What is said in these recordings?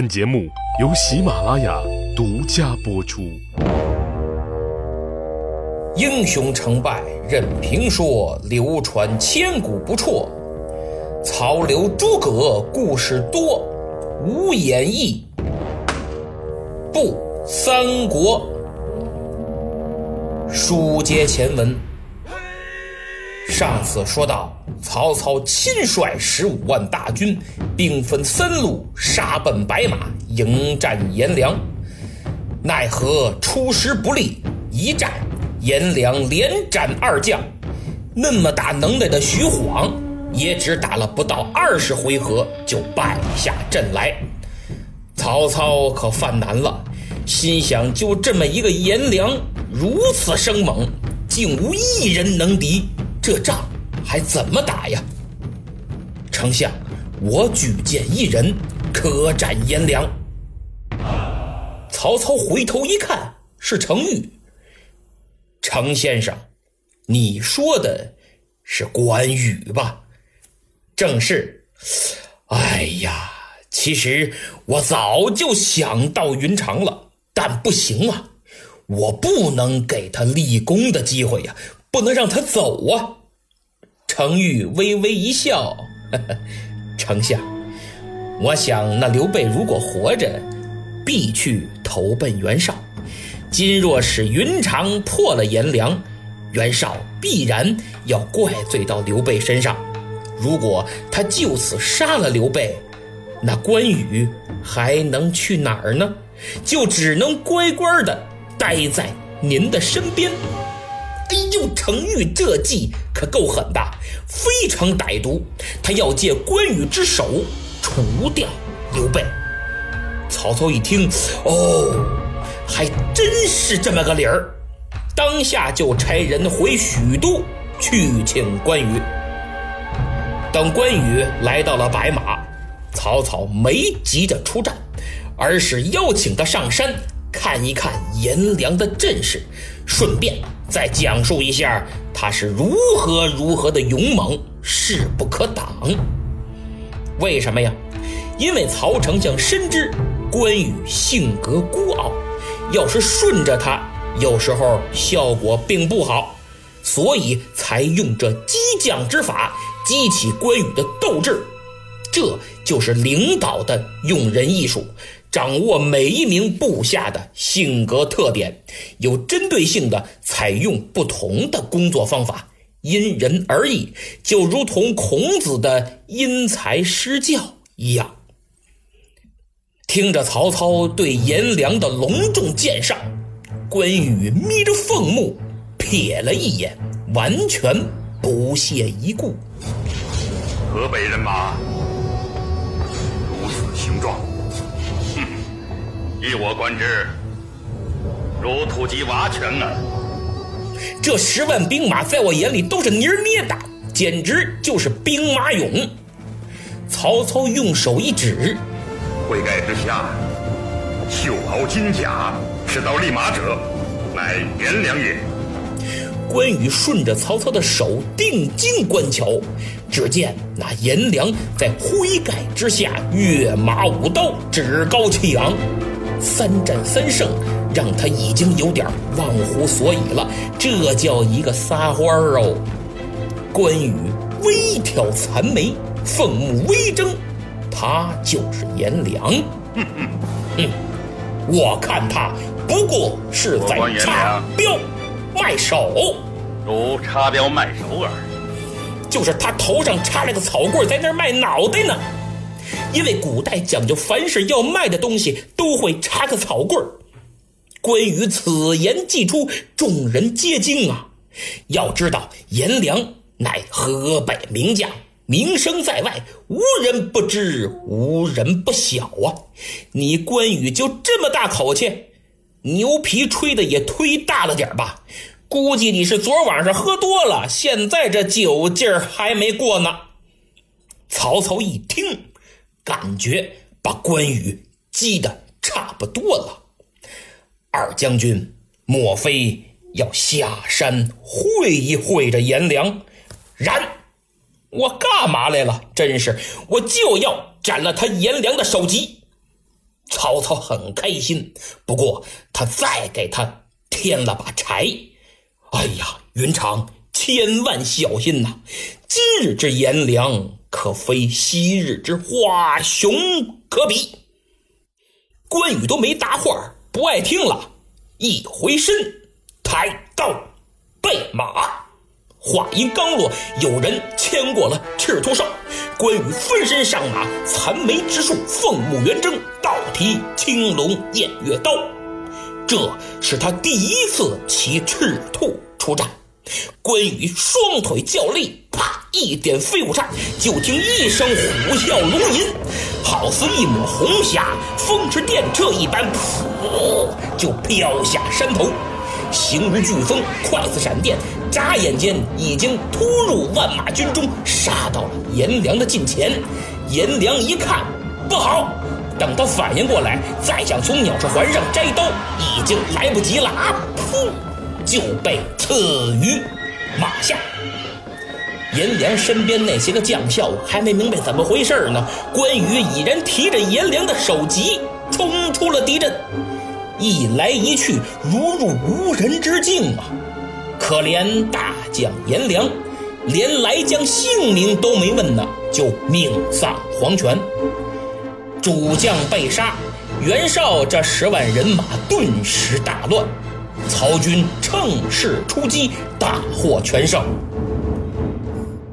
本节目由喜马拉雅独家播出。英雄成败任评说，流传千古不辍。曹刘诸葛故事多，无演义不三国。书接前文，上次说到，曹操亲率十五万大军，兵分三路杀奔白马，迎战颜良。奈何出师不利，一战颜良连斩二将，那么大能耐的徐晃，也只打了不到二十回合就败下阵来。曹操可犯难了，心想：就这么一个颜良，如此生猛，竟无一人能敌，这仗还怎么打呀？丞相，我举荐一人，可斩颜良。曹操回头一看，是程昱。程先生，你说的是关羽吧？正是。哎呀，其实我早就想到云长了，但不行啊，我不能给他立功的机会呀，不能让他走啊。程昱微微一笑，呵 呵丞相，我想那刘备如果活着，必去投奔袁绍。今若使云长破了颜良，袁绍必然要怪罪到刘备身上。如果他就此杀了刘备，那关羽还能去哪儿呢？就只能乖乖的待在您的身边。哎呦，程昱这计可够狠的，非常歹毒。他要借关羽之手除掉刘备。曹操一听，哦，还真是这么个理儿，当下就差人回许都去请关羽。等关羽来到了白马，曹操没急着出战，而是邀请他上山看一看颜良的阵势，顺便再讲述一下他是如何如何的勇猛，势不可挡。为什么呀？因为曹丞相深知关羽性格孤傲，要是顺着他，有时候效果并不好，所以才用这激将之法激起关羽的斗志。这就是领导的用人艺术，掌握每一名部下的性格特点，有针对性的采用不同的工作方法，因人而异，就如同孔子的因材施教一样。听着曹操对颜良的隆重介绍，关羽眯着凤目瞥了一眼，完全不屑一顾。河北人马如此形状，依我观之，如土鸡瓦犬啊！这十万兵马在我眼里都是泥儿捏的，简直就是兵马俑。曹操用手一指。盔盖之下，绣袍金甲，持刀立马者，乃颜良也。关羽顺着曹操的手定睛观瞧，只见那颜良在盔盖之下跃马舞刀，趾高气昂，三战三胜，让他已经有点忘乎所以了。这叫一个撒欢儿哦！关羽微挑残眉，凤目微睁。他就是颜良，哼哼，哼，我看他不过是在插标卖首，如插标卖首耳。就是他头上插了个草棍，在那儿卖脑袋呢。因为古代讲究，凡是要卖的东西都会插个草棍儿。关羽此言既出，众人皆惊啊！要知道，颜良乃河北名将。名声在外，无人不知，无人不晓啊！你关羽就这么大口气，牛皮吹的也忒大了点吧？估计你是昨晚上喝多了，现在这酒劲儿还没过呢。曹操一听，感觉把关羽激得差不多了。二将军，莫非要下山会一会这颜良？然。我干嘛来了？真是，我就要斩了他颜良的首级。曹操很开心，不过他再给他添了把柴。哎呀，云长千万小心呐！今日之颜良可非昔日之华雄可比。关羽都没答话，不爱听了，一回身，抬刀备马。话音刚落，有人牵过了赤兔哨。关羽分身上马，残眉直竖，凤目圆睁，倒提青龙偃月刀。这是他第一次骑赤兔出战。关羽双腿较力，啪一点飞舞刹，就听一声虎啸龙吟，好似一抹红霞，风驰电掣一般，噗就飘下山头。形如飓风，快似闪电，眨眼间已经突入万马军中，杀到了颜良的近前。颜良一看，不好！等他反应过来，再想从鸟翅环上摘刀，已经来不及了啊！噗，就被刺于马下。颜良身边那些个将校还没明白怎么回事呢，关羽已然提着颜良的首级冲出了敌阵。一来一去，如入无人之境啊！可怜大将颜良，连来将姓名都没问呢，就命丧黄泉。主将被杀，袁绍这十万人马顿时大乱，曹军乘势出击，大获全胜。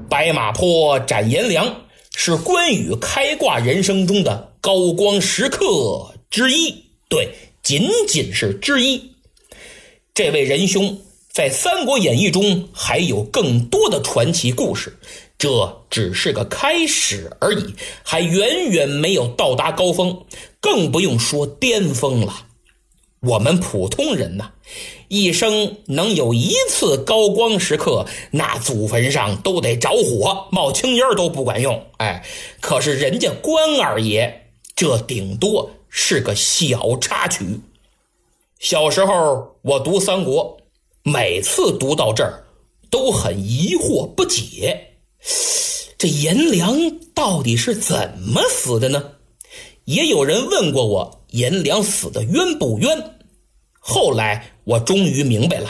白马坡斩颜良，是关羽开挂人生中的高光时刻之一。对。仅仅是之一。这位仁兄在《三国演义》中还有更多的传奇故事，这只是个开始而已，还远远没有到达高峰，更不用说巅峰了。我们普通人呐，一生能有一次高光时刻，那祖坟上都得着火，冒青烟都不管用。哎，可是人家关二爷，这顶多。是个小插曲。小时候我读三国，每次读到这儿都很疑惑不解：这颜良到底是怎么死的呢？也有人问过我，颜良死的冤不冤？后来我终于明白了，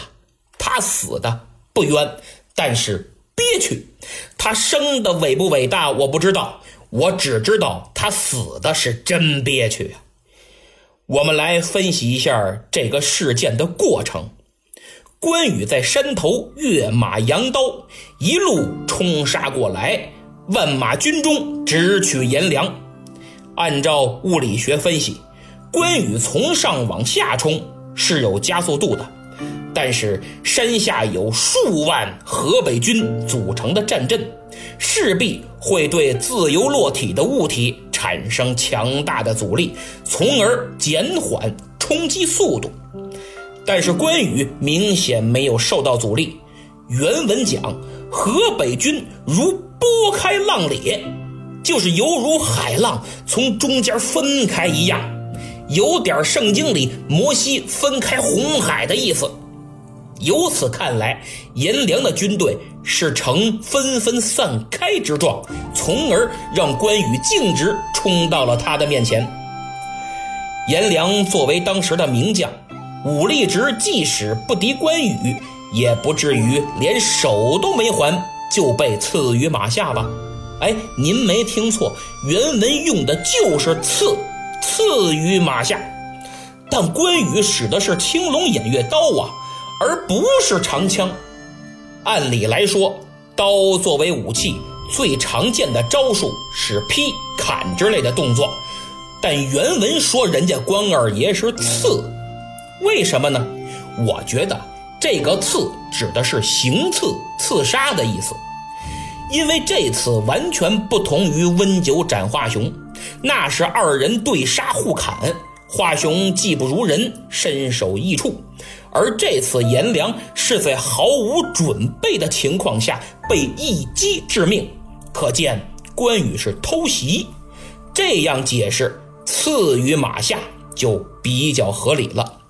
他死的不冤，但是憋屈。他生的伟不伟大我不知道，我只知道他死的是真憋屈啊。我们来分析一下这个事件的过程。关羽在山头跃马扬刀，一路冲杀过来，万马军中直取颜良。按照物理学分析，关羽从上往下冲是有加速度的，但是山下有数万河北军组成的战阵，势必会对自由落体的物体。产生强大的阻力，从而减缓冲击速度。但是关羽明显没有受到阻力。原文讲，河北军如拨开浪裂，就是犹如海浪从中间分开一样，有点圣经里摩西分开红海的意思。由此看来，颜良的军队是呈纷纷散开之状，从而让关羽径直冲到了他的面前。颜良作为当时的名将，武力值即使不敌关羽，也不至于连手都没还就被刺于马下吧？哎，您没听错，原文用的就是“刺”，刺于马下。但关羽使的是青龙偃月刀啊！而不是长枪。按理来说，刀作为武器，最常见的招数是劈、砍之类的动作。但原文说人家关二爷是刺，为什么呢？我觉得这个“刺”指的是行刺、刺杀的意思。因为这次完全不同于温酒斩华雄，那是二人对杀互砍，华雄技不如人，身首异处。而这次颜良是在毫无准备的情况下被一击致命，可见关羽是偷袭。这样解释刺于马下就比较合理了。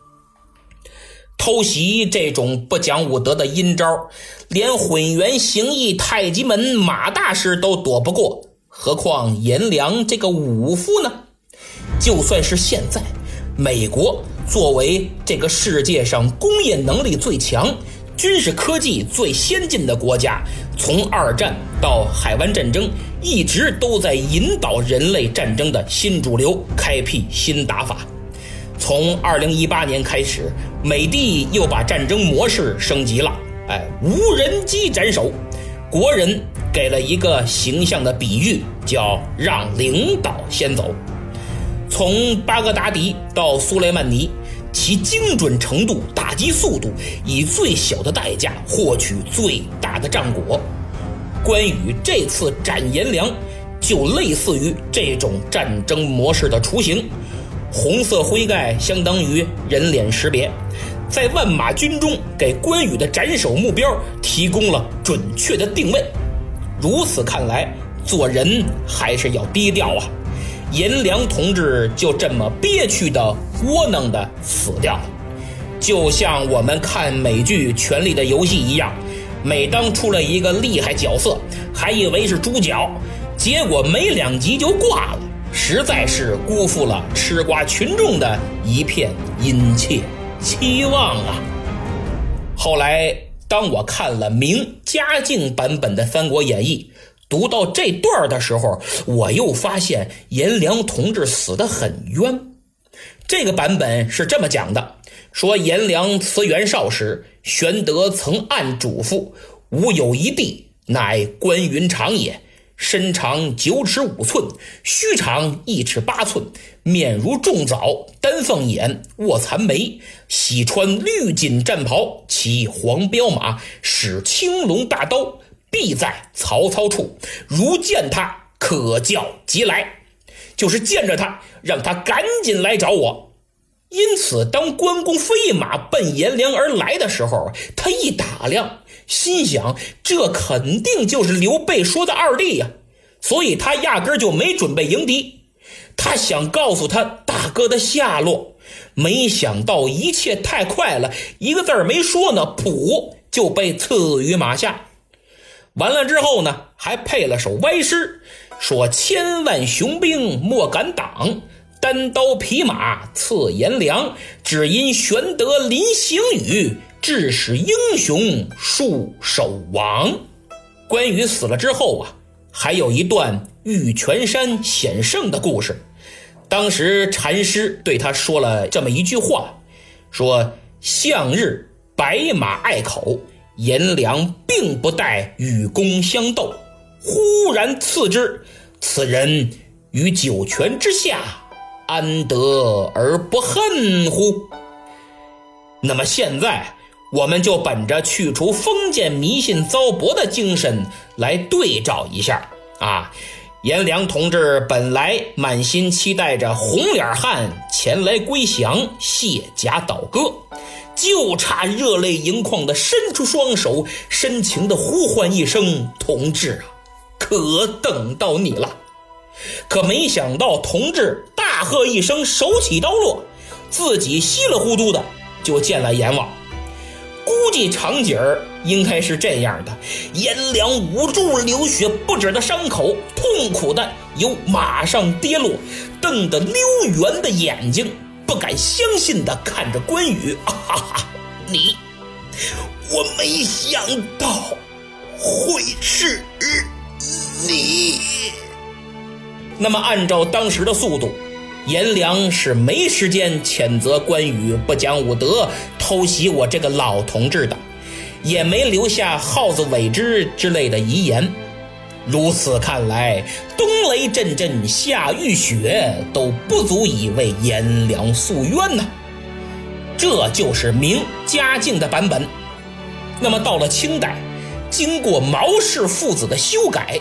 偷袭这种不讲武德的阴招，连混元形意太极门马大师都躲不过，何况颜良这个武夫呢？就算是现在，美国作为这个世界上工业能力最强、军事科技最先进的国家，从二战到海湾战争，一直都在引导人类战争的新主流，开辟新打法。从二零一八年开始，美帝又把战争模式升级了，哎，无人机斩首，国人给了一个形象的比喻，叫让领导先走。从巴格达迪到苏莱曼尼，其精准程度、打击速度，以最小的代价获取最大的战果。关羽这次斩颜良，就类似于这种战争模式的雏形。红色灰盖相当于人脸识别，在万马军中给关羽的斩首目标提供了准确的定位。如此看来，做人还是要低调啊。颜良同志就这么憋屈的、窝囊的死掉了，就像我们看美剧《权力的游戏》一样，每当出了一个厉害角色，还以为是主角，结果没两集就挂了，实在是辜负了吃瓜群众的一片殷切期望啊！后来，当我看了明嘉靖版本的《三国演义》。读到这段的时候，我又发现颜良同志死得很冤。这个版本是这么讲的：说颜良辞袁绍时，玄德曾暗嘱咐：“吾有一弟，乃关云长也，身长九尺五寸，须长一尺八寸，面如重枣，丹凤眼，卧蚕眉，喜穿绿锦战袍，骑黄骠马，使青龙大刀。”必在曹操处，如见他，可叫即来。就是见着他，让他赶紧来找我。因此，当关公飞马奔颜良而来的时候，他一打量，心想：这肯定就是刘备说的二弟呀。所以他压根就没准备迎敌，他想告诉他大哥的下落。没想到一切太快了，一个字儿没说呢，噗就被刺于马下。完了之后呢，还配了首歪诗，说：“千万雄兵莫敢挡，单刀匹马刺颜良。只因玄德临行语，致使英雄束手亡。”关羽死了之后啊，还有一段玉泉山险胜的故事。当时禅师对他说了这么一句话，说：“向日白马隘口。”颜良并不待与公相斗，忽然刺之。此人于九泉之下，安得而不恨乎？那么现在，我们就本着去除封建迷信糟粕的精神来对照一下啊！颜良同志本来满心期待着红脸汉前来归降，卸甲倒戈。就差热泪盈眶的伸出双手，深情的呼唤一声：“同志啊，可等到你了！”可没想到，同志大喝一声，手起刀落，自己稀里糊涂的就见了阎王。估计场景应该是这样的：颜良捂住流血不止的伤口，痛苦的由马上跌落，瞪得溜圆的眼睛。不敢相信的看着关羽，啊哈哈！你，我没想到会是你。那么，按照当时的速度，颜良是没时间谴责关羽不讲武德、偷袭我这个老同志的，也没留下耗子尾之之类的遗言。如此看来，冬雷阵阵，夏雨雪都不足以为颜良诉冤呐。这就是明嘉靖的版本。那么到了清代，经过毛氏父子的修改，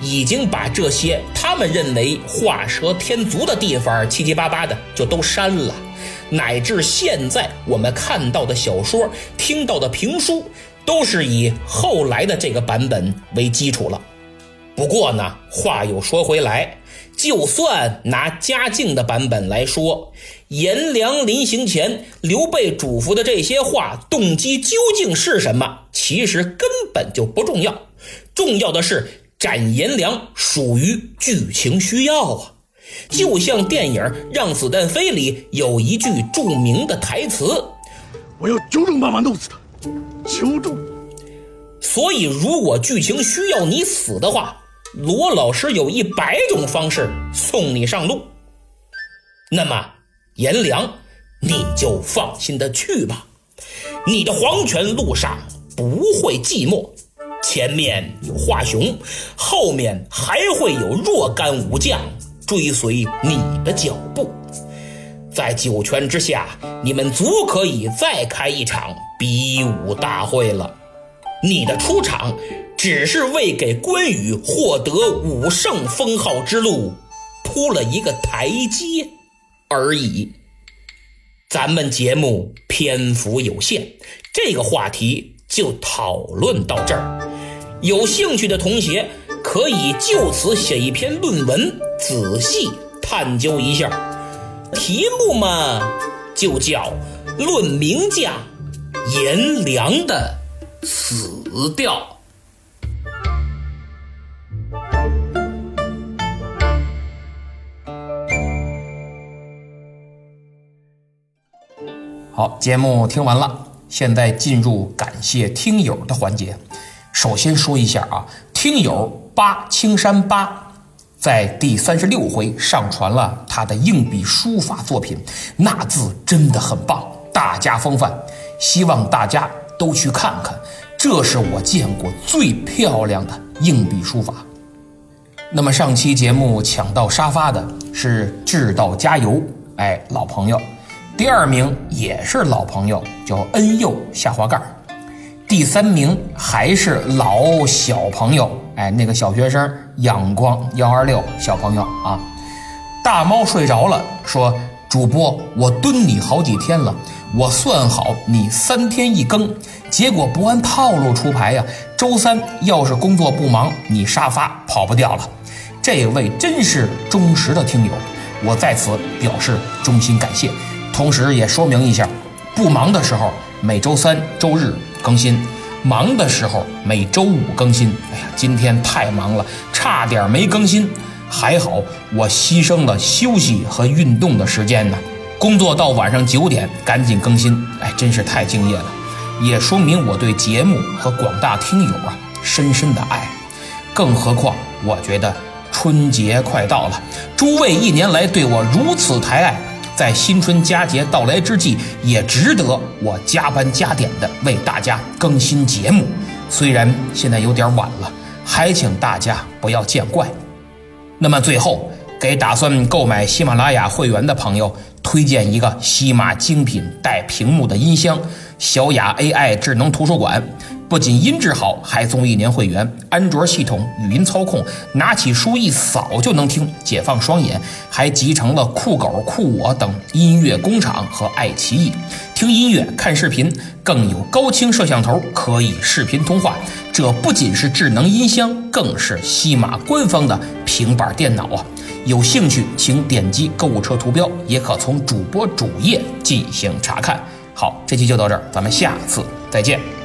已经把这些他们认为画蛇添足的地方七七八八的就都删了，乃至现在我们看到的小说、听到的评书，都是以后来的这个版本为基础了。不过呢，话又说回来，就算拿嘉靖的版本来说，颜良临行前，刘备嘱咐的这些话，动机究竟是什么？其实根本就不重要，重要的是斩颜良属于剧情需要啊。就像电影《让子弹飞》里有一句著名的台词：“我要九种办法弄死他，九种。”所以，如果剧情需要你死的话，罗老师有一百种方式送你上路。那么，颜良，你就放心的去吧，你的黄泉路上不会寂寞。前面有华雄，后面还会有若干武将追随你的脚步。在九泉之下，你们足可以再开一场比武大会了。你的出场，只是为给关羽获得武圣封号之路铺了一个台阶而已。咱们节目篇幅有限，这个话题就讨论到这儿。有兴趣的同学可以就此写一篇论文，仔细探究一下。题目嘛，就叫《论名将颜良的死掉》。好，节目听完了，现在进入感谢听友的环节。首先说一下啊，听友八青山八在第三十六回上传了他的硬笔书法作品，那字真的很棒，大家风范，希望大家都去看看，这是我见过最漂亮的硬笔书法。那么上期节目抢到沙发的是智道加油，哎，老朋友，第二名也是老朋友，叫恩佑下滑盖儿。第三名还是老小朋友，哎，那个小学生阳光幺二六小朋友啊，大猫睡着了，说主播，我蹲你好几天了，我算好你三天一更，结果不按套路出牌呀，周三要是工作不忙，你沙发跑不掉了。这位真是忠实的听友，我在此表示衷心感谢，同时也说明一下，不忙的时候每周三、周日。更新，忙的时候每周五更新。哎呀，今天太忙了，差点没更新。还好我牺牲了休息和运动的时间呢。工作到晚上九点，赶紧更新。哎，真是太敬业了，也说明我对节目和广大听友啊深深的爱。更何况，我觉得春节快到了，诸位一年来对我如此抬爱。在新春佳节到来之际，也值得我加班加点的为大家更新节目。虽然现在有点晚了，还请大家不要见怪。那么最后，给打算购买喜马拉雅会员的朋友推荐一个西马精品带屏幕的音箱——小雅 AI 智能图书馆。不仅音质好，还送一年会员，安卓系统语音操控，拿起书一扫就能听，解放双眼，还集成了酷狗、酷我等音乐工厂和爱奇艺，听音乐、看视频，更有高清摄像头可以视频通话。这不仅是智能音箱，更是西马官方的平板电脑啊！有兴趣请点击购物车图标，也可从主播主页进行查看。好，这期就到这儿，咱们下次再见。